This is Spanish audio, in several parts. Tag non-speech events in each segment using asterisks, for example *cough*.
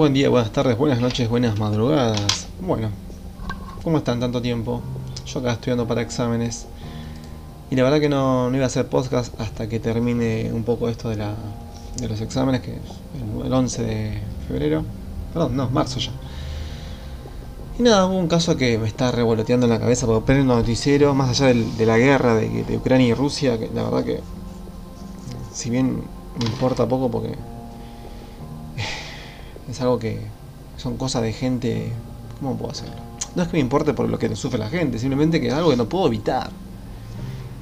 Buen día, buenas tardes, buenas noches, buenas madrugadas. Bueno, ¿cómo están tanto tiempo? Yo acá estudiando para exámenes. Y la verdad que no, iba a hacer podcast hasta que termine un poco esto de, la, de los exámenes, que es el 11 de febrero. Perdón, no, marzo ya. Y nada, hubo un caso que me está revoloteando en la cabeza porque prendo noticiero, más allá de, la guerra de, de Ucrania y Rusia, que la verdad que, si bien me importa poco porque es algo que son cosas de gente. ¿Cómo puedo hacerlo? No es que me importe por lo que sufre la gente, simplemente que es algo que no puedo evitar.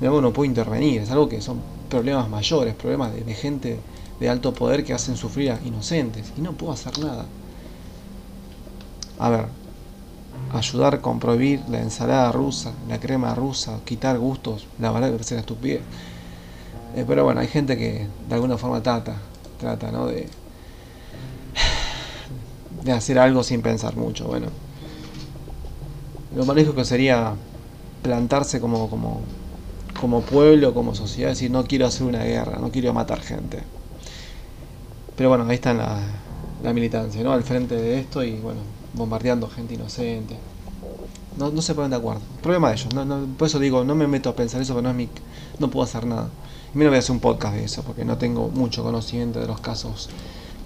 De algo que no puedo intervenir, es algo que son problemas mayores, problemas de, gente de alto poder que hacen sufrir a inocentes y no puedo hacer nada. A ver, ayudar con prohibir la ensalada rusa, la crema rusa, quitar gustos, la verdad que una estupidez. Eh, pero bueno, hay gente que de alguna forma trata, trata, ¿no? De, de hacer algo sin pensar mucho. Bueno, lo más lógico sería plantarse como, como, como pueblo, como sociedad, decir no quiero hacer una guerra, no quiero matar gente. Pero bueno, ahí está la, la militancia, ¿no? Al frente de esto y bueno, bombardeando gente inocente. No, no se ponen de acuerdo. Problema de ellos. No, no, por eso digo, no me meto a pensar eso, porque no es mi, no puedo hacer nada. Y no voy a hacer un podcast de eso, porque no tengo mucho conocimiento de los casos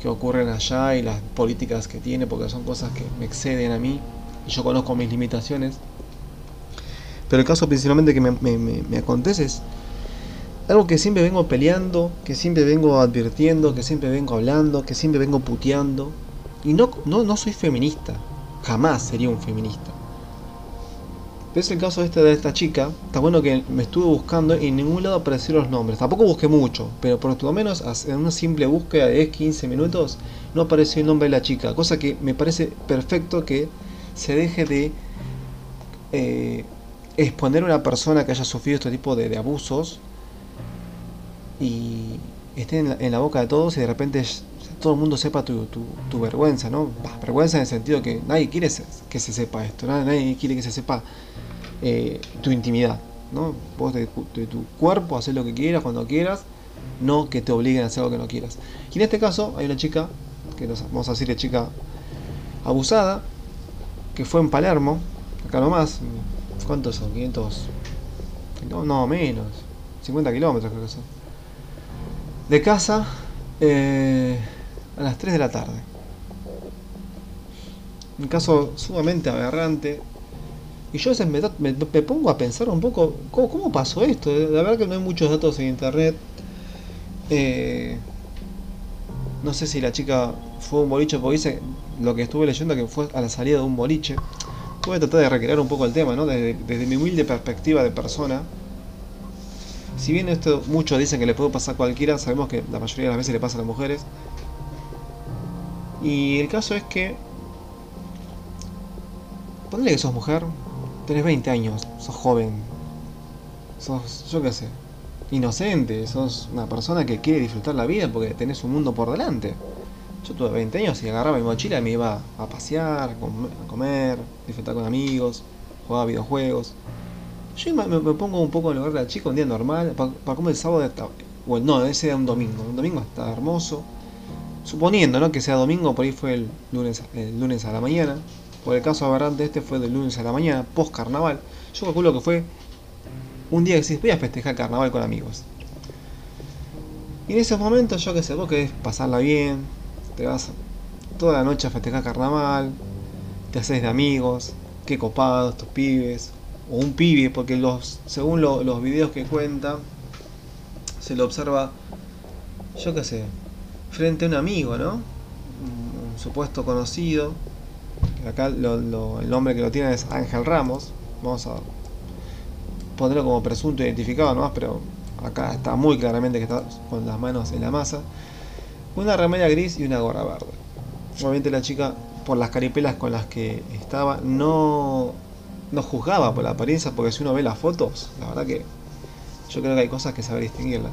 que ocurren allá y las políticas que tiene, porque son cosas que me exceden a mí y yo conozco mis limitaciones. Pero el caso principalmente que me, me, me, acontece es algo que siempre vengo peleando, que siempre vengo advirtiendo, que siempre vengo hablando, que siempre vengo puteando. Y no, no, no soy feminista, jamás sería un feminista. Es el caso este de esta chica. Está bueno que me estuve buscando y en ningún lado aparecieron los nombres. Tampoco busqué mucho, pero por lo menos en una simple búsqueda de 10-15 minutos no apareció el nombre de la chica. Cosa que me parece perfecto que se deje de eh, exponer a una persona que haya sufrido este tipo de, abusos y esté en la, boca de todos y de repente todo el mundo sepa tu, tu, vergüenza, ¿no? Vergüenza en el sentido que nadie quiere que se sepa esto, nadie, nadie quiere que se sepa eh, tu intimidad, ¿no? Vos de, tu cuerpo haces lo que quieras, cuando quieras, no que te obliguen a hacer algo que no quieras. Y en este caso hay una chica, que nos, vamos a decirle chica abusada, que fue en Palermo, acá nomás, ¿cuántos son? 500, no, no menos, 50 kilómetros creo que son. De casa eh, a las 3 de la tarde. Un caso sumamente aberrante. Y yo a veces me, pongo a pensar un poco, ¿cómo, ¿cómo, pasó esto? La verdad que no hay muchos datos en internet. Eh, no sé si la chica fue un boliche, porque dice lo que estuve leyendo que fue a la salida de un boliche. Voy a tratar de recrear un poco el tema, ¿no? Desde, desde mi humilde perspectiva de persona. Si bien esto muchos dicen que le puede pasar a cualquiera, sabemos que la mayoría de las veces le pasa a las mujeres. Y el caso es que. Ponle que sos mujer, tenés 20 años, sos joven, sos, yo qué sé, inocente, sos una persona que quiere disfrutar la vida porque tenés un mundo por delante. Yo tuve 20 años y agarraba mi mochila y me iba a pasear, a comer, disfrutar con amigos, jugaba videojuegos. Yo me, pongo un poco en lugar del chico un día normal, para pa comer el sábado, está, bueno, no, ese era un domingo, un domingo está hermoso. Suponiendo ¿no? que sea domingo, por ahí fue el lunes, el lunes a la mañana. Por el caso aberrante este fue del lunes a la mañana, post carnaval. Yo calculo que fue un día que decís, voy a festejar carnaval con amigos. Y en esos momentos, yo que sé, vos querés pasarla bien, te vas toda la noche a festejar carnaval, te haces de amigos, qué copados estos pibes, o un pibe, porque los, según lo, los videos que cuenta, se lo observa, yo qué sé, frente a un amigo, ¿no? Un, supuesto conocido. Acá lo, el nombre que lo tiene es Ángel Ramos. Vamos a ponerlo como presunto identificado nomás, pero acá está muy claramente que está con las manos en la masa. Una remera gris y una gorra verde. Obviamente la chica, por las caripelas con las que estaba, no no juzgaba por la apariencia, porque si uno ve las fotos, la verdad que yo creo que hay cosas que saber distinguirla.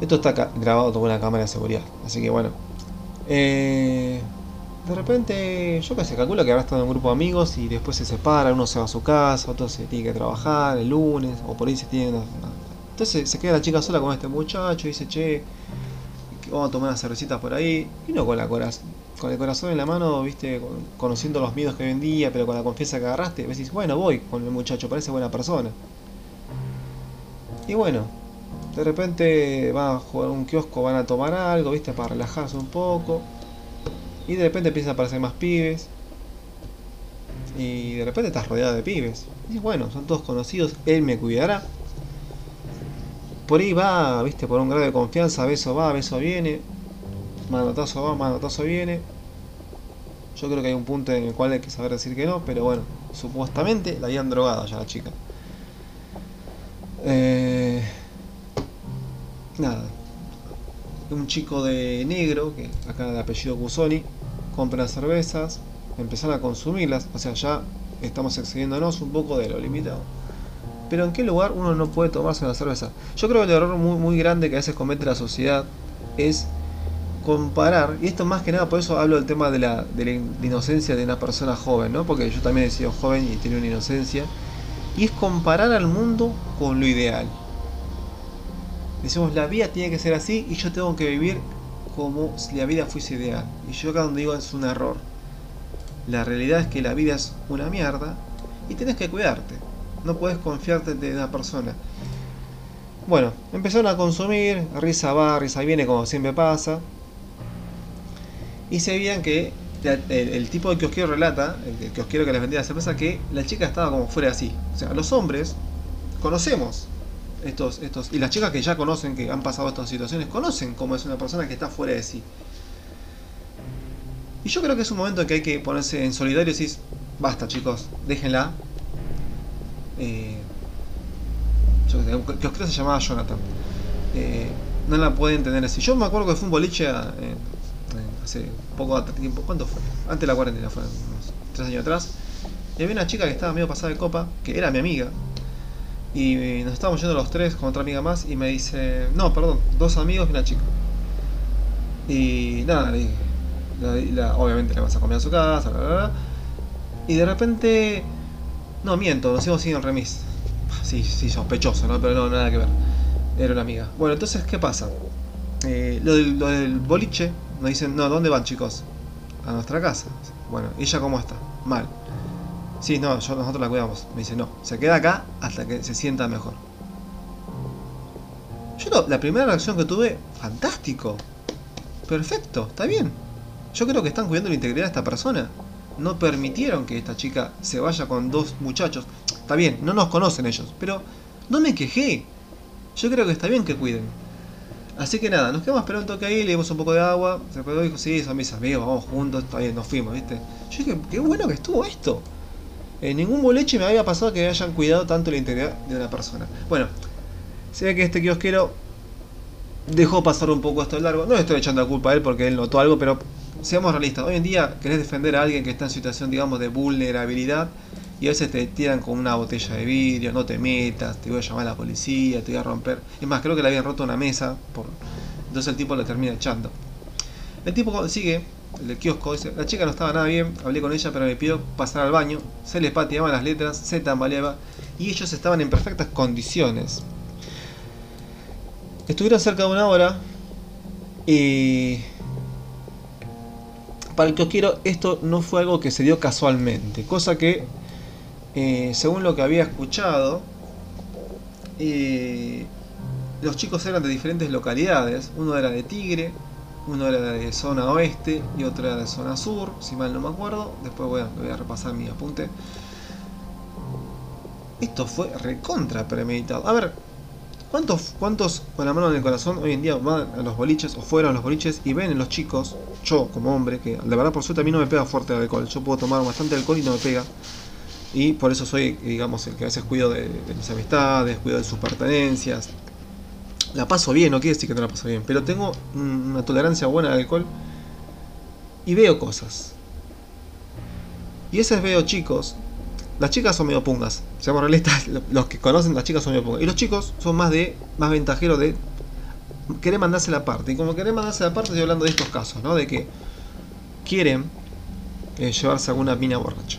Esto está grabado con una cámara de seguridad, así que bueno. Eh, de repente, yo que sé, calculo que habrá estado en un grupo de amigos y después se separa, uno se va a su casa, otro se tiene que trabajar el lunes, o por ahí se tiene... Entonces se queda la chica sola con este muchacho y dice, che, vamos a tomar unas cervecitas por ahí, y no con la con el corazón en la mano, viste, conociendo los miedos que hoy en día, pero con la confianza que agarraste, decís, bueno, voy con el muchacho, parece buena persona. Y bueno, de repente van a jugar un kiosco, van a tomar algo, viste, para relajarse un poco. Y de repente empiezan a aparecer más pibes. Y de repente estás rodeado de pibes. Y bueno, son todos conocidos, él me cuidará. Por ahí va, viste, por un grado de confianza, beso va, beso viene. Manotazo va, manotazo viene. Yo creo que hay un punto en el cual hay que saber decir que no, pero bueno, supuestamente la habían drogado ya la chica. Eh, nada. Un chico de negro, que acá de apellido Cusoni, compra cervezas, empezaron a consumirlas, o sea, ya estamos excediéndonos un poco de lo limitado. Pero ¿en qué lugar uno no puede tomarse una cerveza? Yo creo que el error muy, muy grande que a veces comete la sociedad es comparar, y esto más que nada, por eso hablo del tema de la, de la inocencia de una persona joven, ¿no? Porque yo también he sido joven y tiene una inocencia, y es comparar al mundo con lo ideal. Decimos, la vida tiene que ser así y yo tengo que vivir como si la vida fuese ideal. Y yo acá donde digo es un error. La realidad es que la vida es una mierda y tenés que cuidarte. No puedes confiarte de una persona. Bueno, empezaron a consumir, risa va, risa viene como siempre pasa. Y se veían que el, tipo de kiosquero relata, el, kiosquero que les vendía la cerveza, que la chica estaba como fuera así. O sea, los hombres conocemos estos, estos, y las chicas que ya conocen, que han pasado estas situaciones, conocen cómo es una persona que está fuera de sí. Y yo creo que es un momento en que hay que ponerse en solidario y decir, basta chicos, déjenla. Eh, yo que se llamaba Jonathan. Eh, no la pueden tener así. Yo me acuerdo que fue un boliche eh, hace poco tiempo. ¿Cuánto fue? Antes de la cuarentena, fue unos tres años atrás. Y había una chica que estaba medio pasada de copa, que era mi amiga. Y nos estábamos yendo los tres con otra amiga más y me dice, no, perdón, dos amigos y una chica. Y nada, le dije, obviamente le vas a comer a su casa, y de repente, no miento, nos hicimos sin remis. Sí, sí, sospechoso, ¿no? Pero no, nada que ver. Era una amiga. Bueno, entonces, ¿qué pasa? Eh, lo, del, boliche, nos dicen, no, ¿dónde van chicos? A nuestra casa. Bueno, ¿ella cómo está? Mal. Sí, no, yo, nosotros la cuidamos. Me dice, no, se queda acá hasta que se sienta mejor. Yo la primera reacción que tuve, fantástico. Perfecto, está bien. Yo creo que están cuidando la integridad de esta persona. No permitieron que esta chica se vaya con dos muchachos. Está bien, no nos conocen ellos, pero no me quejé. Yo creo que está bien que cuiden. Así que nada, nos quedamos esperando un toque ahí, le dimos un poco de agua. Se pegó y dijo, sí, son mis amigos, vamos juntos, está bien, nos fuimos, ¿viste? Yo dije, qué bueno que estuvo esto. En ningún boleche me había pasado que hayan cuidado tanto la integridad de una persona. Bueno, se que este kiosquero dejó pasar un poco esto de largo. No le estoy echando la culpa a él porque él notó algo, pero seamos realistas, hoy en día querés defender a alguien que está en situación, digamos, de vulnerabilidad y a veces te tiran con una botella de vidrio, no te metas, te voy a llamar a la policía, te voy a romper. Es más, creo que le habían roto una mesa, por... entonces el tipo le termina echando. El tipo sigue, el kiosco, dice, la chica no estaba nada bien, hablé con ella, pero me pidió pasar al baño, se les pateaban las letras, se tambaleaba y ellos estaban en perfectas condiciones. Estuvieron cerca de una hora y para el que quiero, esto no fue algo que se dio casualmente, cosa que, eh, según lo que había escuchado, eh, los chicos eran de diferentes localidades, uno era de Tigre, uno era de zona oeste y otro era de zona sur, si mal no me acuerdo, después a, voy a repasar mi apunte. Esto fue recontra premeditado. A ver, ¿Cuántos, ¿Cuántos con la mano en el corazón hoy en día van a los boliches o fueron a los boliches y ven en los chicos, yo como hombre, que de verdad por suerte a mí no me pega fuerte alcohol, yo puedo tomar bastante alcohol y no me pega. Y por eso soy, digamos, el que a veces cuido de, mis amistades, cuido de sus pertenencias. La paso bien, no quiere decir que no la paso bien, pero tengo una tolerancia buena al alcohol y veo cosas. Y veces veo chicos las chicas son medio pungas. Seamos realistas, *laughs* los que conocen las chicas son medio pungas. Y los chicos son más de más ventajeros de querer mandarse la parte. Y como querer mandarse la parte, estoy hablando de estos casos, ¿no? De que quieren eh, llevarse alguna mina borracha.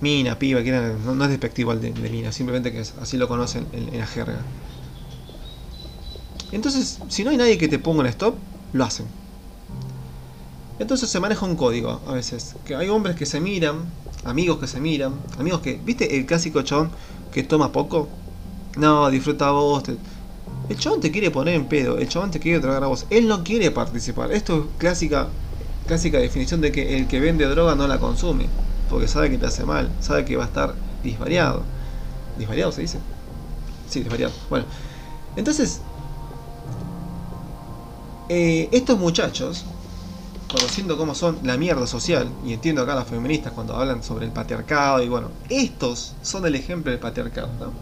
Mina, piba, quieren, no, es despectivo al de, mina, simplemente que así lo conocen en, la jerga. Entonces, si no hay nadie que te ponga un stop, lo hacen. Entonces se maneja un código a veces. Que hay hombres que se miran, amigos que se miran, amigos que. ¿Viste el clásico chabón que toma poco? No, disfruta vos. El chabón te quiere poner en pedo, el chabón te quiere tragar a vos. Él no quiere participar. Esto es clásica, clásica definición de que el que vende droga no la consume. Porque sabe que te hace mal, sabe que va a estar disvariado. ¿Disvariado se dice? Sí, disvariado. Bueno, entonces, eh, estos muchachos, conociendo cómo son la mierda social, y entiendo acá las feministas cuando hablan sobre el patriarcado, y bueno, estos son el ejemplo del patriarcado. ¿no?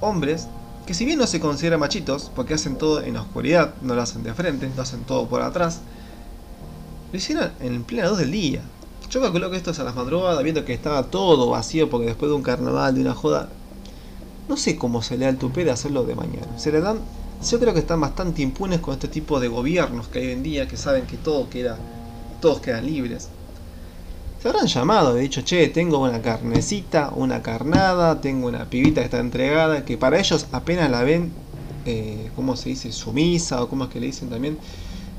Hombres que si bien no se consideran machitos, porque hacen todo en la oscuridad, no lo hacen de frente, lo hacen todo por atrás, lo hicieron en plena luz del día. Yo calculo que esto es a las madrugadas, viendo que estaba todo vacío, porque después de un carnaval, de una joda, no sé cómo se le da el tupé de hacerlo de mañana. Se le dan, yo creo que están bastante impunes con este tipo de gobiernos que hay hoy en día, que saben que todo queda, todos quedan libres. Se habrán llamado, he dicho, che, tengo una carnecita, una carnada, tengo una pibita que está entregada, que para ellos apenas la ven, eh, ¿cómo se dice? Sumisa, o cómo es que le dicen también,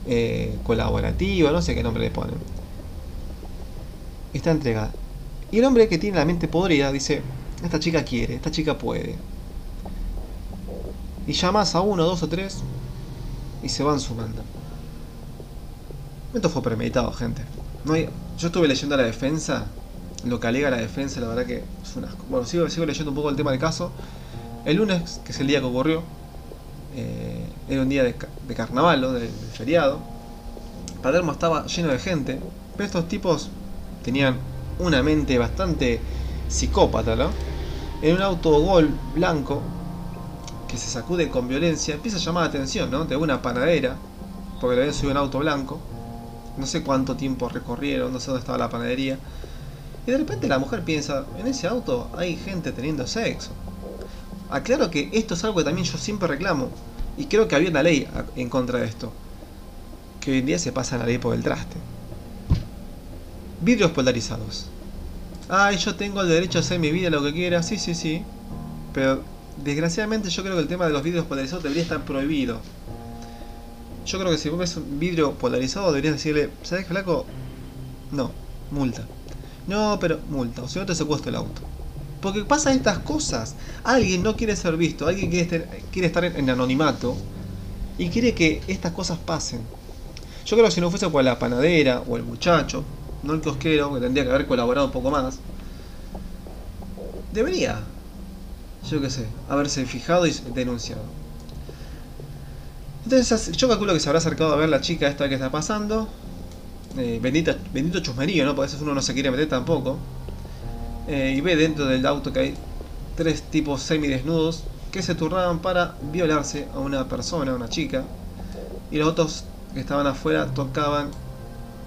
eh, colaborativa, no sé qué nombre le ponen. Está entregada. Y el hombre que tiene la mente podrida dice, esta chica quiere, esta chica puede. Y llamas a uno, dos o tres, y se van sumando. Esto fue premeditado, gente. No hay, yo estuve leyendo la defensa, lo que alega la defensa, la verdad que es un asco. Bueno, sigo, sigo leyendo un poco el tema del caso. El lunes, que es el día que ocurrió, eh, era un día de, carnaval, ¿no? de, de, feriado. Palermo estaba lleno de gente, pero estos tipos tenían una mente bastante psicópata, ¿no? En un auto gol blanco que se sacude con violencia, empieza a llamar la atención, ¿no? De una panadera, porque le habían subido un auto blanco no sé cuánto tiempo recorrieron, no sé dónde estaba la panadería. Y de repente la mujer piensa, en ese auto hay gente teniendo sexo. Aclaro que esto es algo que también yo siempre reclamo. Y creo que había una ley en contra de esto. Que hoy en día se pasa la ley por el traste. Vidrios polarizados. Ay, yo tengo el derecho a hacer mi vida lo que quiera. Sí, sí, sí. Pero desgraciadamente yo creo que el tema de los vidrios polarizados debería estar prohibido. Yo creo que si vos ves un vidrio polarizado deberías decirle, ¿sabes flaco? No, multa. No, pero multa, o si no te secuestro el auto. Porque pasan estas cosas. Alguien no quiere ser visto, alguien quiere estar en anonimato y quiere que estas cosas pasen. Yo creo que si no fuese por la panadera o el muchacho, no el cosquero, que tendría que haber colaborado un poco más, debería, yo qué sé, haberse fijado y denunciado. Entonces yo calculo que se habrá acercado a ver la chica esta que está pasando. Eh, bendita, bendito chusmerío, ¿no? Porque a veces uno no se quiere meter tampoco. Eh, y ve dentro del auto que hay tres tipos semidesnudos que se turnaban para violarse a una persona, a una chica. Y los otros que estaban afuera tocaban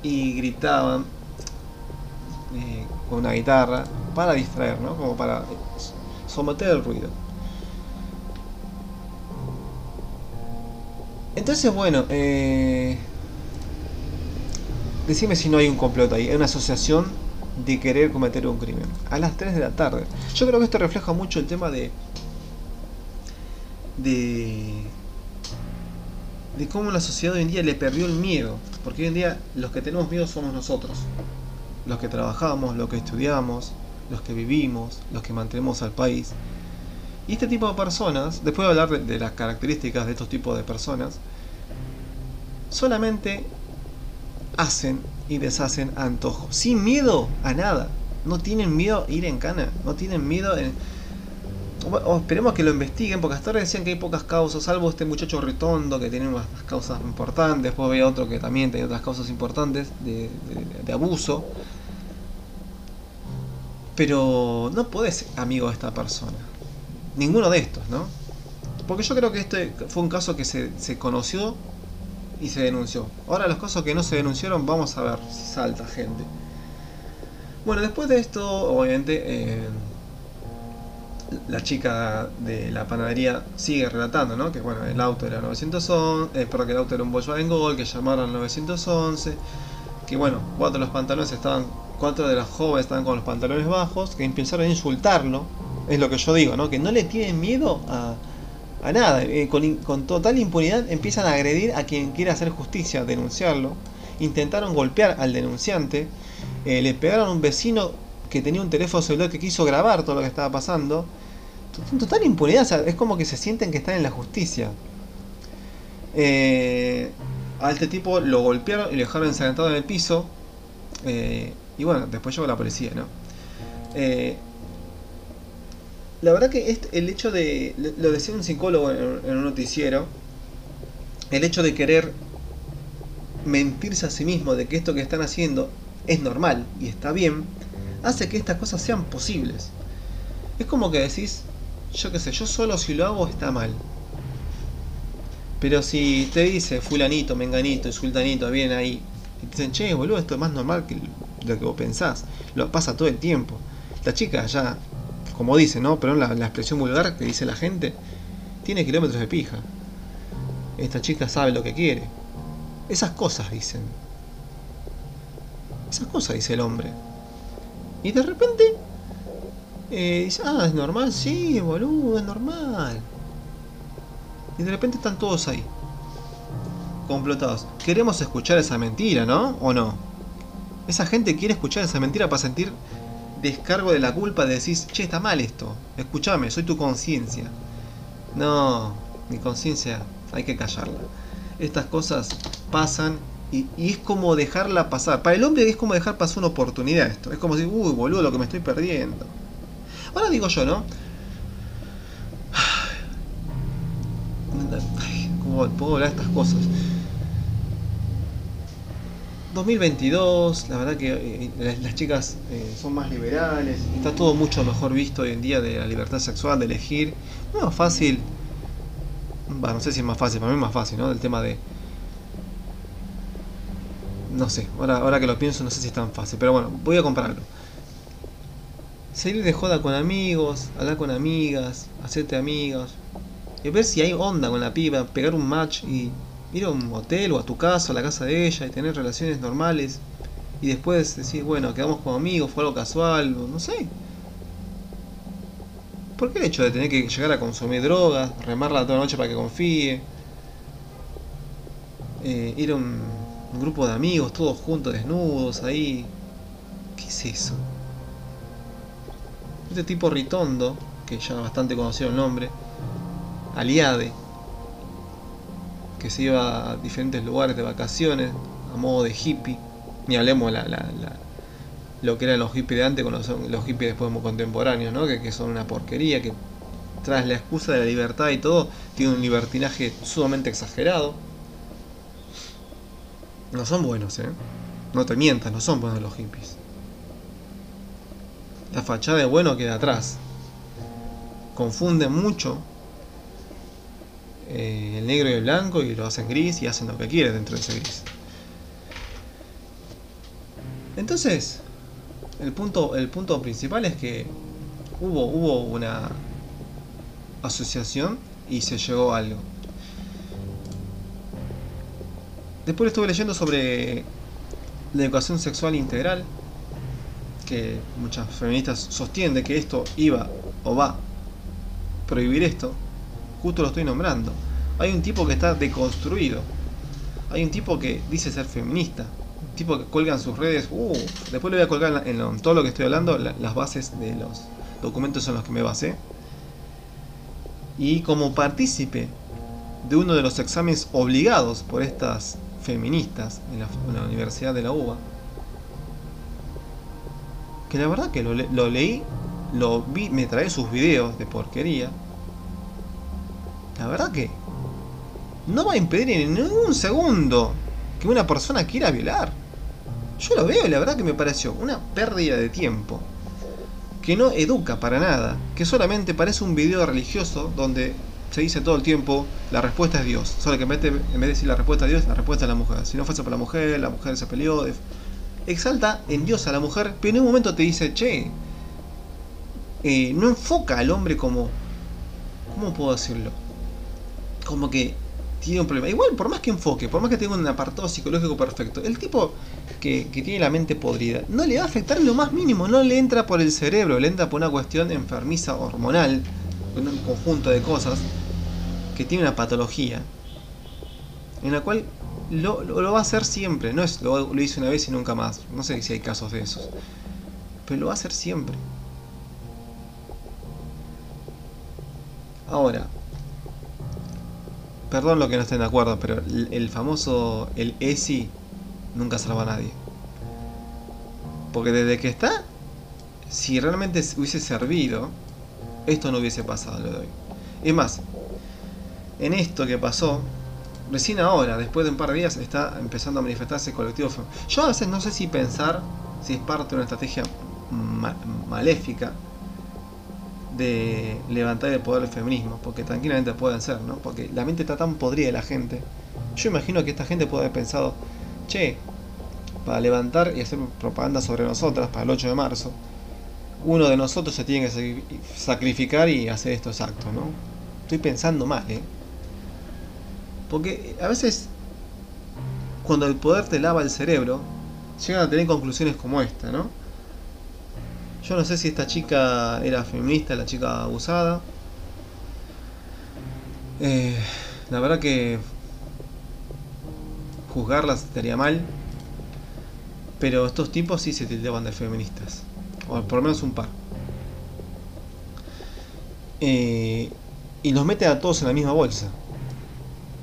y gritaban eh, con una guitarra para distraer, ¿no? Como para someter el ruido. Entonces, bueno, eh, decime si no hay un complot ahí, hay una asociación de querer cometer un crimen. A las 3 de la tarde. Yo creo que esto refleja mucho el tema de. de. de cómo la sociedad hoy en día le perdió el miedo. Porque hoy en día los que tenemos miedo somos nosotros. Los que trabajamos, los que estudiamos, los que vivimos, los que mantenemos al país. Y este tipo de personas, después de hablar de, las características de estos tipos de personas, solamente hacen y deshacen antojos, sin miedo a nada. No tienen miedo a ir en cana, no tienen miedo en... Esperemos que lo investiguen, porque hasta ahora decían que hay pocas causas, salvo este muchacho Ritondo que tiene unas causas importantes, después había otro que también tenía otras causas importantes de abuso. Pero no podés amigo de esta persona ninguno de estos, ¿no? Porque yo creo que este fue un caso que se, se, conoció y se denunció. Ahora los casos que no se denunciaron, vamos a ver si salta gente. Bueno, después de esto, obviamente, eh, la chica de la panadería sigue relatando, ¿no? Que bueno, el auto era 911, eh, perdón, el auto era un Volkswagen Gol, que llamaron al 911, que bueno, cuatro de los pantalones estaban, cuatro de las jóvenes estaban con los pantalones bajos, que empezaron a insultarlo, es lo que yo digo, ¿no? Que no le tienen miedo a, a nada. Eh, con, con, total impunidad empiezan a agredir a quien quiera hacer justicia, denunciarlo. intentaron golpear al denunciante, eh, le pegaron a un vecino que tenía un teléfono celular que quiso grabar todo lo que estaba pasando. Total impunidad, o sea, es como que se sienten que están en la justicia. Eh, a este tipo lo golpearon y lo dejaron ensangrentado en el piso. Eh, y bueno, después llegó la policía, ¿no? Eh, la verdad que este, el hecho de, lo decía un psicólogo en, un noticiero, el hecho de querer mentirse a sí mismo de que esto que están haciendo es normal y está bien, hace que estas cosas sean posibles. Es como que decís, yo qué sé, yo solo si lo hago está mal. Pero si te dice fulanito, menganito sultanito vienen ahí y te dicen, che, boludo, esto es más normal que lo que vos pensás. Lo pasa todo el tiempo. La chica ya como dice, ¿no? Pero la, la expresión vulgar que dice la gente, tiene kilómetros de pija. Esta chica sabe lo que quiere. Esas cosas dicen. Esas cosas dice el hombre. Y de repente eh, dice, ah, es normal, sí, boludo, es normal. Y de repente están todos ahí. Complotados. Queremos escuchar esa mentira, ¿no? ¿O no? Esa gente quiere escuchar esa mentira para sentir descargo de la culpa de decir, che, está mal esto, escúchame, soy tu conciencia. No, mi conciencia hay que callarla. Estas cosas pasan y, es como dejarla pasar. Para el hombre es como dejar pasar una oportunidad esto. Es como decir, uy, boludo, lo que me estoy perdiendo. Ahora digo yo, ¿no? *sighs* ¿Cómo puedo hablar de estas cosas? 2022, la verdad que eh, las, chicas eh, son más liberales, está todo mucho mejor visto hoy en día de la libertad sexual, de elegir. No fácil, no sé si es más fácil, para mí es más fácil, ¿no? Del tema de... No sé, ahora, ahora que lo pienso no sé si es tan fácil, pero bueno, voy a comprarlo. Salir de joda con amigos, hablar con amigas, hacerte amigas, y ver si hay onda con la piba, pegar un match y ir a un hotel o a tu casa, a la casa de ella y tener relaciones normales y después decir, bueno, quedamos como amigos, fue algo casual, no sé. ¿Por qué el hecho de tener que llegar a consumir drogas, remarla toda la noche para que confíe? Eh, ir a un, grupo de amigos, todos juntos, desnudos, ahí. ¿Qué es eso? Este tipo Ritondo, que ya bastante conocido el nombre, Aliade, que se iba a diferentes lugares de vacaciones, a modo de hippie. Ni hablemos la, la, lo que eran los hippies de antes con los, los hippies después contemporáneos, ¿no? que, son una porquería, que tras la excusa de la libertad y todo, tiene un libertinaje sumamente exagerado. No son buenos, ¿eh? No te mientas, no son buenos los hippies. La fachada de bueno queda atrás. Confunden mucho eh, el negro y el blanco y lo hacen gris y hacen lo que quieren dentro de ese gris. Entonces, el punto, el punto principal es que hubo, hubo una asociación y se llegó a algo. Después estuve leyendo sobre la educación sexual integral, que muchas feministas sostienen que esto iba o va a prohibir esto, justo lo estoy nombrando. Hay un tipo que está deconstruido. Hay un tipo que dice ser feminista. Un tipo que cuelga en sus redes. Uh, después le voy a colgar en, todo lo que estoy hablando las bases de los documentos en los que me basé. Y como partícipe de uno de los exámenes obligados por estas feministas en la, Universidad de la UBA, que la verdad que lo, lo leí, lo vi, me trae sus videos de porquería, la verdad que no va a impedir en ningún segundo que una persona quiera violar. Yo lo veo y la verdad que me pareció una pérdida de tiempo. Que no educa para nada. Que solamente parece un video religioso donde se dice todo el tiempo la respuesta es Dios. Solo que en vez de, decir la respuesta es Dios, la respuesta es la mujer. Si no fuese por la mujer, la mujer se peleó. Exalta en Dios a la mujer, pero en un momento te dice, che, eh, no enfoca al hombre como... ¿Cómo puedo decirlo? Como que tiene un problema. Igual, por más que enfoque, por más que tenga un apartado psicológico perfecto, el tipo que, tiene la mente podrida no le va a afectar lo más mínimo, no le entra por el cerebro, le entra por una cuestión enfermiza hormonal, un conjunto de cosas que tiene una patología en la cual lo, va a hacer siempre. No es lo, lo hice una vez y nunca más. No sé si hay casos de esos. Pero lo va a hacer siempre. Ahora, perdón lo que no estén de acuerdo, pero el, famoso, el ESI, nunca salva a nadie. Porque desde que está, si realmente hubiese servido, esto no hubiese pasado lo de hoy. Es más, en esto que pasó, recién ahora, después de un par de días, está empezando a manifestarse el colectivo. Yo a veces no sé si pensar si es parte de una estrategia maléfica de levantar el poder del feminismo, porque tranquilamente pueden ser, ¿no? Porque la mente está tan podrida de la gente. Yo imagino que esta gente puede haber pensado, che, para levantar y hacer propaganda sobre nosotras para el 8 de marzo, uno de nosotros se tiene que sacrificar y hacer estos actos, ¿no? Estoy pensando mal, ¿eh? Porque a veces, cuando el poder te lava el cerebro, llegan a tener conclusiones como esta, ¿no? Yo no sé si esta chica era feminista, la chica abusada. Eh, la verdad que juzgarlas estaría mal. Pero estos tipos sí se tildaban de feministas. O por lo menos un par. Eh, y los mete a todos en la misma bolsa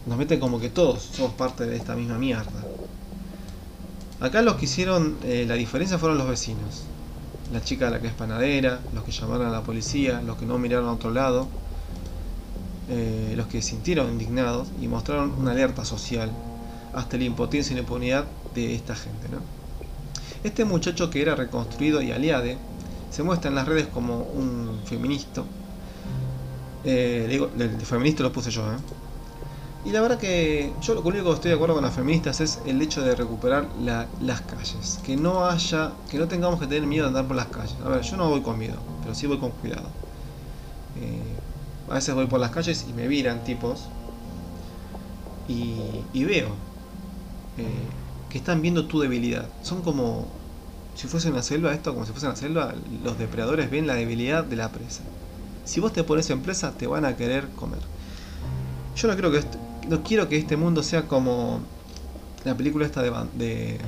nos mete como que todos somos parte de esta misma mierda. Acá los que hicieron eh, la diferencia fueron los vecinos. La chica la que es panadera, los que llamaron a la policía, los que no miraron a otro lado, eh, los que sintieron indignados y mostraron una alerta social hasta la impotencia y la impunidad de esta gente. ¿no? Este muchacho que era reconstruido y aliade se muestra en las redes como un feminista. Eh, digo, el feminista lo puse yo, ¿eh? Y la verdad que yo lo único que estoy de acuerdo con las feministas es el hecho de recuperar las calles. Que no haya, que no tengamos que tener miedo de andar por las calles. A ver, yo no voy con miedo, pero sí voy con cuidado. Eh, a veces voy por las calles y me viran tipos y, veo eh, que están viendo tu debilidad. Son como si fuese una selva, esto como si fuese una selva, los depredadores ven la debilidad de la presa. Si vos te pones en presa, te van a querer comer. Yo no creo que no quiero que este mundo sea como la película esta de, de,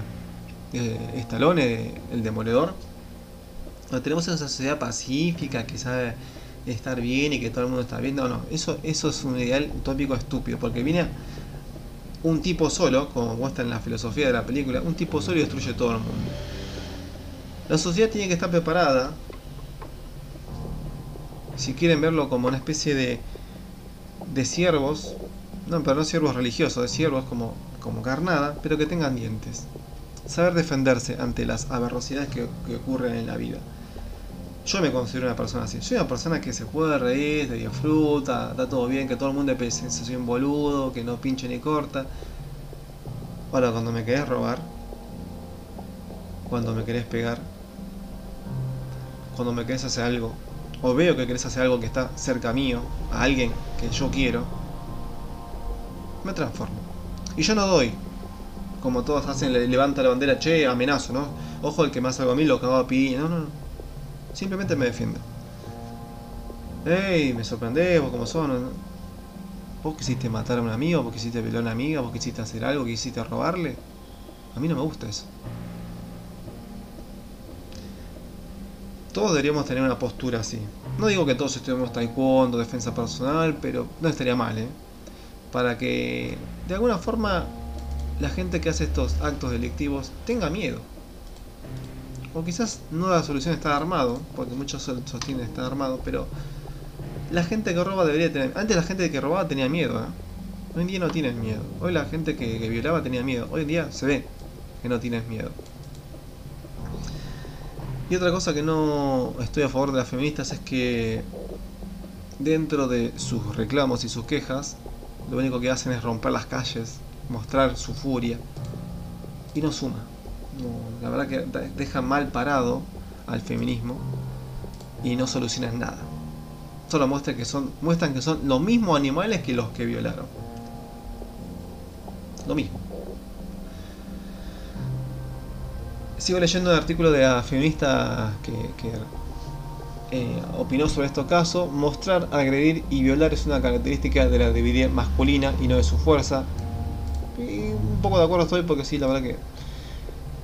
de Stallone, El Demoledor. No, tenemos una sociedad pacífica que sabe estar bien y que todo el mundo está bien. No, no, eso, eso es un ideal utópico estúpido, porque viene un tipo solo, como muestra en la filosofía de la película, un tipo solo y destruye todo el mundo. La sociedad tiene que estar preparada, si quieren verlo como una especie de, de siervos no, pero no siervos religiosos, de siervos como, como carnada, pero que tengan dientes. Saber defenderse ante las aberrosidades que, ocurren en la vida. Yo me considero una persona así. Soy una persona que se puede reír, que disfruta, está todo bien, que todo el mundo piense que soy un boludo, que no pinche ni corta. Ahora, cuando me querés robar, cuando me querés pegar, cuando me querés hacer algo, o veo que querés hacer algo que está cerca mío, a alguien que yo quiero, me transformo. Y yo no doy, como todos hacen, levanta la bandera, che, amenazo, ¿no? Ojo, el que más hago a mí lo cago a pi. No, no, no. Simplemente me defiendo. Ey, me sorprendés, vos como son. Vos quisiste matar a un amigo, vos quisiste violar a una amiga, vos quisiste hacer algo, quisiste robarle. A mí no me gusta eso. Todos deberíamos tener una postura así. No digo que todos estemos taekwondo, defensa personal, pero no estaría mal, ¿eh? Para que de alguna forma la gente que hace estos actos delictivos tenga miedo. O quizás no la solución está armado, porque muchos sostienen está armado, pero la gente que roba debería tener... Antes la gente que robaba tenía miedo, ¿eh? Hoy en día no tienes miedo. Hoy la gente que, que violaba tenía miedo. Hoy en día se ve que no tienes miedo. Y otra cosa que no estoy a favor de las feministas es que dentro de sus reclamos y sus quejas lo único que hacen es romper las calles, mostrar su furia y no suma. la verdad que dejan mal parado al feminismo y no solucionan nada. Solo muestran que son, muestran que son los mismos animales que los que violaron. Lo mismo. Sigo leyendo el artículo de la feminista que eh, opinó sobre este caso, mostrar, agredir y violar es una característica de la debilidad masculina y no de su fuerza. Y un poco de acuerdo estoy porque sí, la verdad que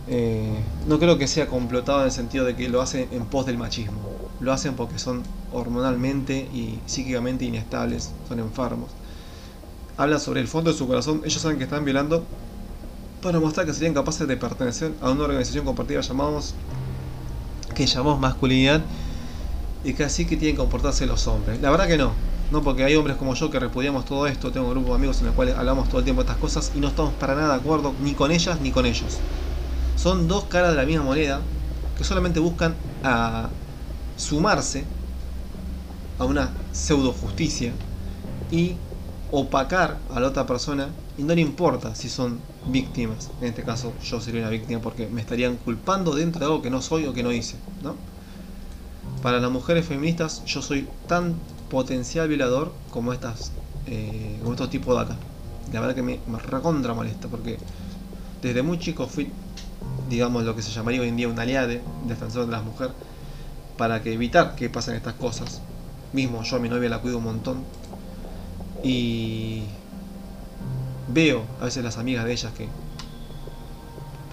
eh, no creo que sea complotado en el sentido de que lo hacen en pos del machismo. Lo hacen porque son hormonalmente y psíquicamente inestables, son enfermos. Hablan sobre el fondo de su corazón, ellos saben que están violando para mostrar que serían capaces de pertenecer a una organización compartida llamamos, que llamamos masculinidad y que así que tienen que comportarse los hombres. La verdad que no, no porque hay hombres como yo que repudiamos todo esto, tengo un grupo de amigos en el cual hablamos todo el tiempo de estas cosas y no estamos para nada de acuerdo ni con ellas ni con ellos. Son dos caras de la misma moneda que solamente buscan sumarse a una pseudo justicia y opacar a la otra persona y no le importa si son víctimas. En este caso yo sería una víctima porque me estarían culpando dentro de algo que no soy o que no hice. ¿no? Para las mujeres feministas yo soy tan potencial violador como estas eh, como estos tipos de acá. La verdad que me, me recontra molesta porque desde muy chico fui digamos, lo que se llamaría hoy en día un aliade, defensor de las mujeres, para que evitar que pasen estas cosas. Mismo yo a mi novia la cuido un montón. Y veo a veces las amigas de ellas que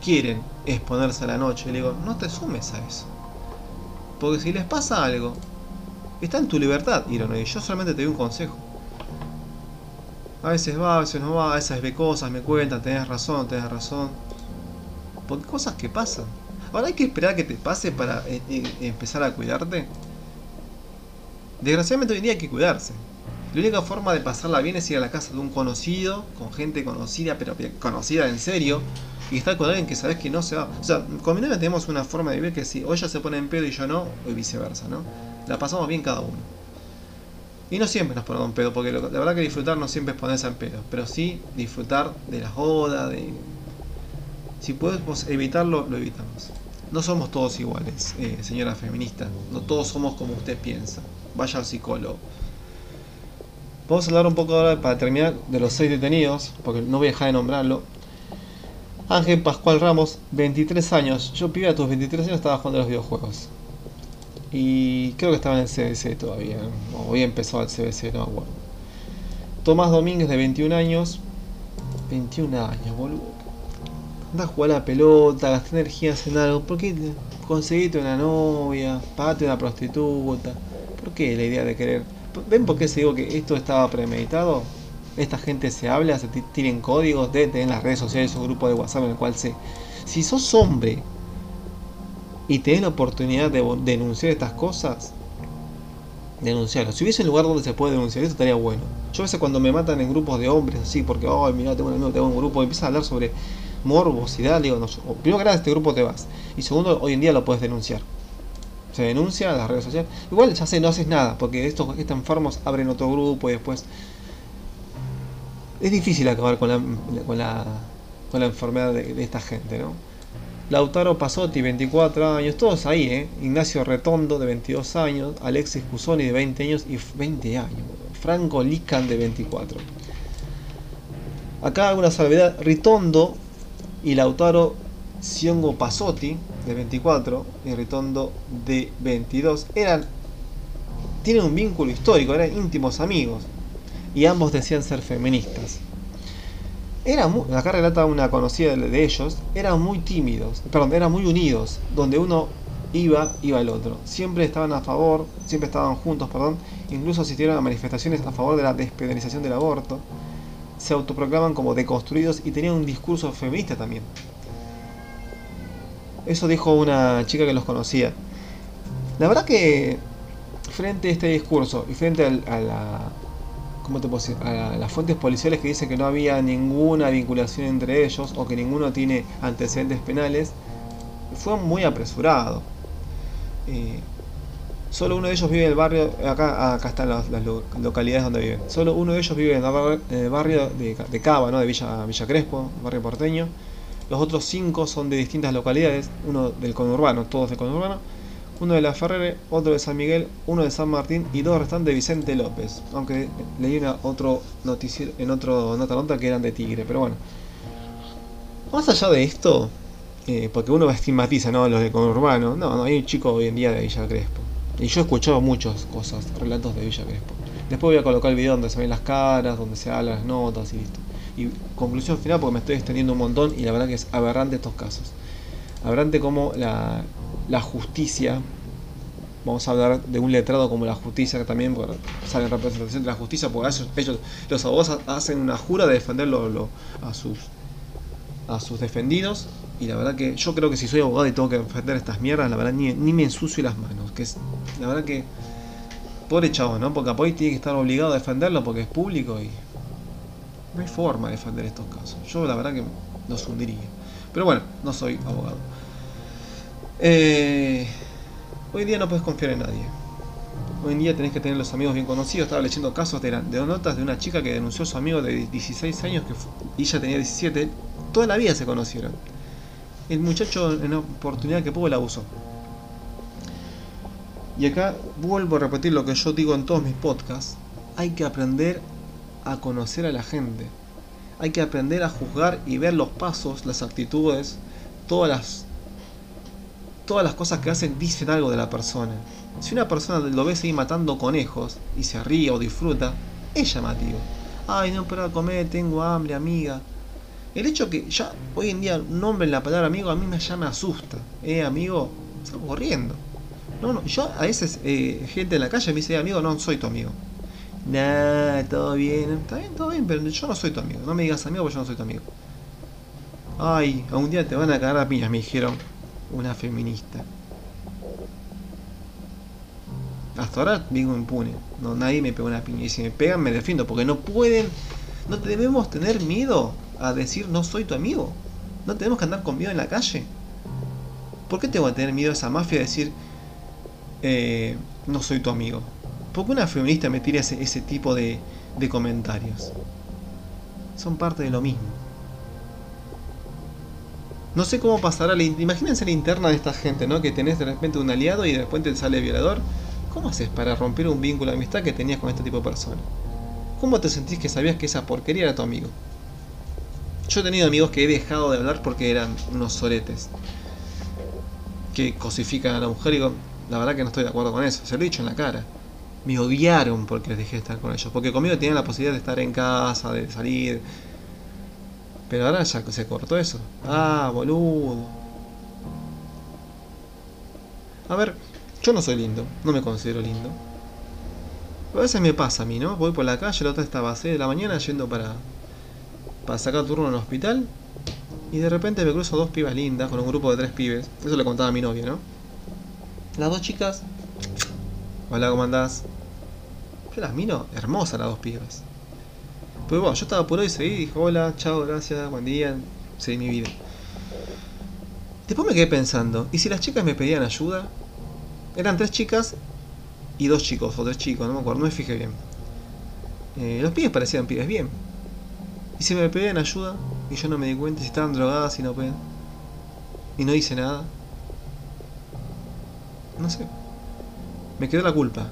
quieren exponerse a la noche. Y le digo, no te sumes a eso. Porque si les pasa algo, está en tu libertad ir Y yo solamente te doy un consejo. A veces va, a veces no va, a veces ve cosas, me cuentan, tenés razón, tenés razón porque cosas que pasan. Ahora hay que esperar que te pase para eh, eh, empezar a cuidarte. Desgraciadamente hoy día hay que cuidarse. La única forma de pasarla bien es ir a la casa de un conocido, con gente conocida, pero conocida en serio, y estar con alguien que sabes que no se va. O sea, con tenemos una forma de vivir que si o ella se pone en pedo y yo no, o viceversa, ¿no? La pasamos bien cada uno. Y no siempre nos ponemos en pedo, porque la verdad que disfrutar no siempre es ponerse en pedo, pero sí disfrutar de la joda, de si podemos evitarlo, lo evitamos. No somos todos iguales, eh, señora feminista. No todos somos como usted piensa. Vaya al psicólogo. Vamos a hablar un poco ahora, para terminar, de los seis detenidos, porque no voy a dejar de nombrarlo. Ángel Pascual Ramos, 23 años. Yo, pibe, a tus 23 años estaba jugando los videojuegos. Y creo que estaba en el CBC todavía. O había empezado el CBC, no me acuerdo. Tomás Domínguez, de 21 años. 21 años, boludo anda a jugar a la pelota, gastar energías en algo, ¿por qué conseguiste una novia, pagate una prostituta? ¿Por qué la idea de querer? ¿Ven por qué se digo que esto estaba premeditado? Esta gente se habla, se tienen códigos, de tener las redes sociales un grupo de WhatsApp en el cual se... Si sos hombre y tenés la oportunidad de denunciar estas cosas, denunciarlo. Si hubiese un lugar donde se puede denunciar, eso estaría bueno. Yo a veces cuando me matan en grupos de hombres, así, porque, ay, mira, tengo un amigo, tengo un grupo, y empiezan a hablar sobre morbosidad, digo, no, primero que nada, este grupo te vas. Y segundo, hoy en día lo puedes denunciar. Se denuncia en las redes sociales. Igual ya sé, no haces nada, porque estos, estos enfermos abren otro grupo y después. Es difícil acabar con la, con la, con la enfermedad de, esta gente, ¿no? Lautaro Pasotti, 24 años, todos ahí, ¿eh? Ignacio Retondo, de 22 años, Alexis Cusoni, de 20 años y 20 años, Franco Lican, de 24. Acá una salvedad, Ritondo y Lautaro Siongo Pasotti, de 24, y Ritondo, de 22, eran, tienen un vínculo histórico, eran íntimos amigos, y ambos decían ser feministas. Era acá relata una conocida de ellos, eran muy tímidos, perdón, eran muy unidos, donde uno iba, iba el otro. Siempre estaban a favor, siempre estaban juntos, perdón, incluso asistieron a manifestaciones a favor de la despenalización del aborto se autoproclaman como deconstruidos y tenían un discurso feminista también. Eso dijo una chica que los conocía. La verdad que frente a este discurso y frente a, la ¿cómo te puedo decir? las fuentes policiales que dicen que no había ninguna vinculación entre ellos o que ninguno tiene antecedentes penales, fue muy apresurado. Eh, Solo uno de ellos vive en el barrio, acá, acá están las, localidades donde viven. Solo uno de ellos vive en el barrio de, Cava, ¿no? de Villa, Villa Crespo, barrio porteño. Los otros cinco son de distintas localidades, uno del conurbano, todos del conurbano, uno de la Ferrere, otro de San Miguel, uno de San Martín y dos restantes de Vicente López. Aunque leí una, otro noticiero, en otro nota nota que eran de Tigre, pero bueno. Más allá de esto, eh, porque uno estigmatiza ¿no? los de conurbano, no, no, hay un chico hoy en día de Villa Crespo. Y yo he escuchado muchas cosas, relatos de Villa Crespo. Después voy a colocar el video donde se ven las caras, donde se hablan las notas y listo. Y conclusión final, porque me estoy extendiendo un montón y la verdad que es aberrante estos casos. Aberrante como la, la justicia, vamos a hablar de un letrado como la justicia que también sale en representación de la justicia, porque ellos, los abogados hacen una jura de defender a sus a sus defendidos y la verdad que yo creo que si soy abogado y tengo que defender estas mierdas, la verdad ni, ni me ensucio las manos, que es la verdad que pobre chavo, ¿no? Porque Apoy tiene que estar obligado a defenderlo porque es público y no hay forma de defender estos casos. Yo la verdad que los hundiría. Pero bueno, no soy abogado. Eh, hoy día no puedes confiar en nadie. Hoy en día tenés que tener los amigos bien conocidos. Estaba leyendo casos de, de notas de una chica que denunció a su amigo de 16 años que y ella tenía 17. Toda la vida se conocieron. El muchacho en la oportunidad que pudo la abusó. Y acá vuelvo a repetir lo que yo digo en todos mis podcasts. Hay que aprender a conocer a la gente. Hay que aprender a juzgar y ver los pasos, las actitudes, todas las todas las cosas que hacen dicen algo de la persona. Si una persona lo ve seguir matando conejos y se ríe o disfruta, es llamativo. Ay, no para comer, tengo hambre, amiga. El hecho que ya hoy en día nombren la palabra amigo a mí me, ya me asusta. Eh, amigo, salgo corriendo. No, no, yo a veces eh, gente en la calle me dice, amigo, no soy tu amigo. Nah, todo bien, está bien, todo bien, pero yo no soy tu amigo. No me digas amigo porque yo no soy tu amigo. Ay, a un día te van a cagar a piñas, me dijeron una feminista. Hasta ahora vivo impune. No, nadie me pega una piña. Y si me pegan, me defiendo. Porque no pueden. No debemos tener miedo a decir no soy tu amigo. No tenemos que andar con miedo en la calle. ¿Por qué tengo que tener miedo a esa mafia de decir eh, no soy tu amigo? ¿Por qué una feminista me tira ese, ese tipo de, de comentarios? Son parte de lo mismo. No sé cómo pasará la... Imagínense la interna de esta gente, ¿no? Que tenés de repente un aliado y de repente te sale violador. ¿Cómo haces para romper un vínculo de amistad que tenías con este tipo de personas? ¿Cómo te sentís que sabías que esa porquería era tu amigo? Yo he tenido amigos que he dejado de hablar porque eran unos soretes. Que cosifican a la mujer y digo, la verdad que no estoy de acuerdo con eso. Se lo he dicho en la cara. Me odiaron porque les dejé de estar con ellos. Porque conmigo tenían la posibilidad de estar en casa, de salir. Pero ahora ya se cortó eso. Ah, boludo. A ver, yo no soy lindo, no me considero lindo. a veces me pasa a mí, ¿no? Voy por la calle, la otra estaba a 6 de la mañana yendo para, para sacar turno en el hospital. Y de repente me cruzo dos pibas lindas con un grupo de tres pibes. Eso le contaba a mi novia, ¿no? Las dos chicas. *tsk* Hola, ¿cómo andás? Yo las miro hermosas las dos pibas. Pues bueno, yo estaba apurado y seguí, dije hola, chao, gracias, buen día, seguí mi vida. Después me quedé pensando, ¿y si las chicas me pedían ayuda? Eran tres chicas y dos chicos, o tres chicos, no me acuerdo, no me fijé bien. Eh, los pibes parecían pibes bien. Y si me pedían ayuda y yo no me di cuenta, si estaban drogadas y no pedían. Y no hice nada. No sé. Me quedó la culpa.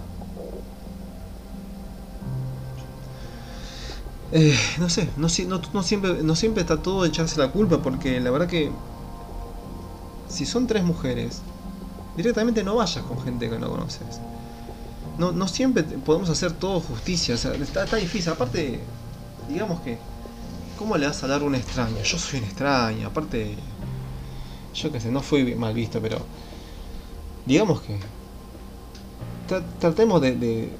Eh, no sé, no, siempre, no siempre está todo de echarse la culpa porque la verdad que si son tres mujeres directamente no vayas con gente que no conoces. No, no siempre podemos hacer todo justicia, o sea, está, difícil. Aparte, digamos que, ¿cómo le vas a dar un extraño? Yo soy un extraño, aparte, yo qué sé, no fui mal visto, pero digamos que tratemos de,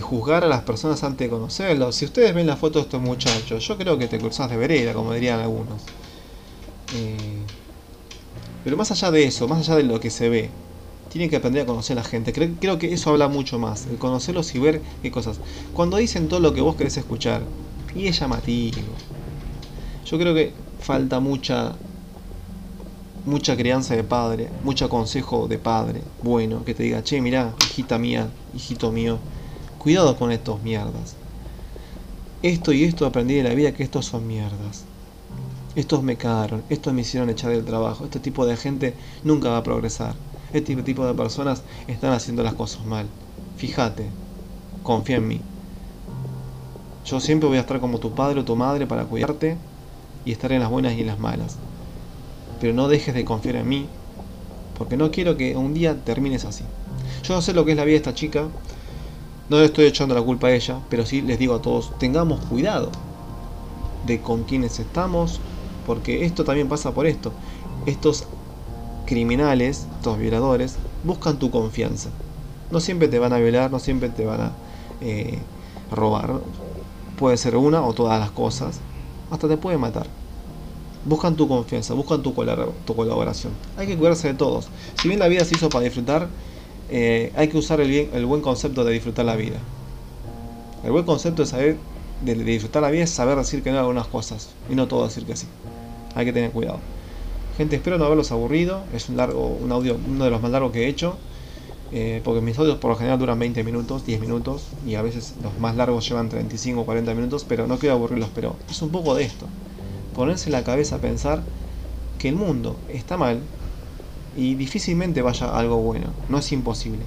juzgar a las personas antes de conocerlos. Si ustedes ven la foto de estos muchachos, yo creo que te cruzas de vereda, como dirían algunos. Eh, pero más allá de eso, más allá de lo que se ve, tienen que aprender a conocer a la gente. Creo, que eso habla mucho más, el conocerlos y ver qué cosas. Cuando dicen todo lo que vos querés escuchar, y es llamativo. Yo creo que falta mucha mucha crianza de padre, mucho consejo de padre, bueno, que te diga, che, mirá, hijita mía, hijito mío, cuidado con estos mierdas. Esto y esto aprendí de la vida que estos son mierdas estos me cagaron, estos me hicieron echar del trabajo, este tipo de gente nunca va a progresar, este tipo de personas están haciendo las cosas mal. Fíjate, confía en mí. Yo siempre voy a estar como tu padre o tu madre para cuidarte y estar en las buenas y en las malas. Pero no dejes de confiar en mí, porque no quiero que un día termines así. Yo sé lo que es la vida de esta chica, no le estoy echando la culpa a ella, pero sí les digo a todos, tengamos cuidado de con quienes estamos, porque esto también pasa por esto. Estos criminales, estos violadores, buscan tu confianza. No siempre te van a violar, no siempre te van a eh, robar. Puede ser una o todas las cosas. Hasta te puede matar. Buscan tu confianza, buscan tu, tu colaboración. Hay que cuidarse de todos. Si bien la vida se hizo para disfrutar, eh, hay que usar el, bien, el buen concepto de disfrutar la vida. El buen concepto de saber de, disfrutar la vida es saber decir que no a algunas cosas y no todo decir que sí. Hay que tener cuidado. Gente, espero no haberlos aburrido. Es un largo, un audio, uno de los más largos que he hecho. Eh, porque mis audios por lo general duran 20 minutos, 10 minutos, y a veces los más largos llevan 35 o 40 minutos, pero no quiero aburrirlos, pero es un poco de esto. Ponerse la cabeza a pensar que el mundo está mal y difícilmente vaya algo bueno, no es imposible.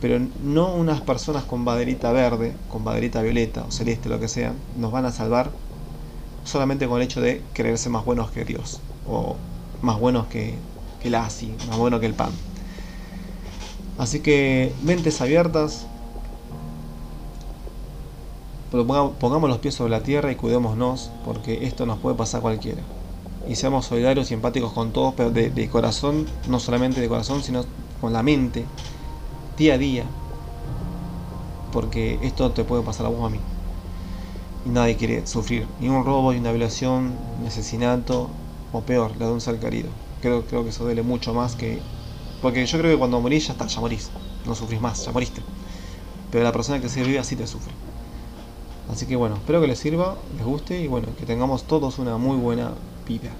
Pero no unas personas con baderita verde, con baderita violeta o celeste, lo que sea, nos van a salvar solamente con el hecho de creerse más buenos que Dios, o más buenos que, que el ASI, más bueno que el PAN. Así que mentes abiertas, pongamos los pies sobre la tierra y cuidémonos, porque esto nos puede pasar cualquiera. Y seamos solidarios y empáticos con todos, pero de, corazón, no solamente de corazón, sino con la mente, día a día, porque esto te puede pasar a vos a mí. Y nadie quiere sufrir ni un robo, ni una violación, ni asesinato, o peor, la de un ser querido. Creo, creo que eso duele mucho más que porque yo creo que cuando morís ya está, ya morís. No sufrís más, ya moriste. Pero la persona que se vive así te sufre. Así que bueno, espero que les sirva, les guste y bueno, que tengamos todos una muy buena vida.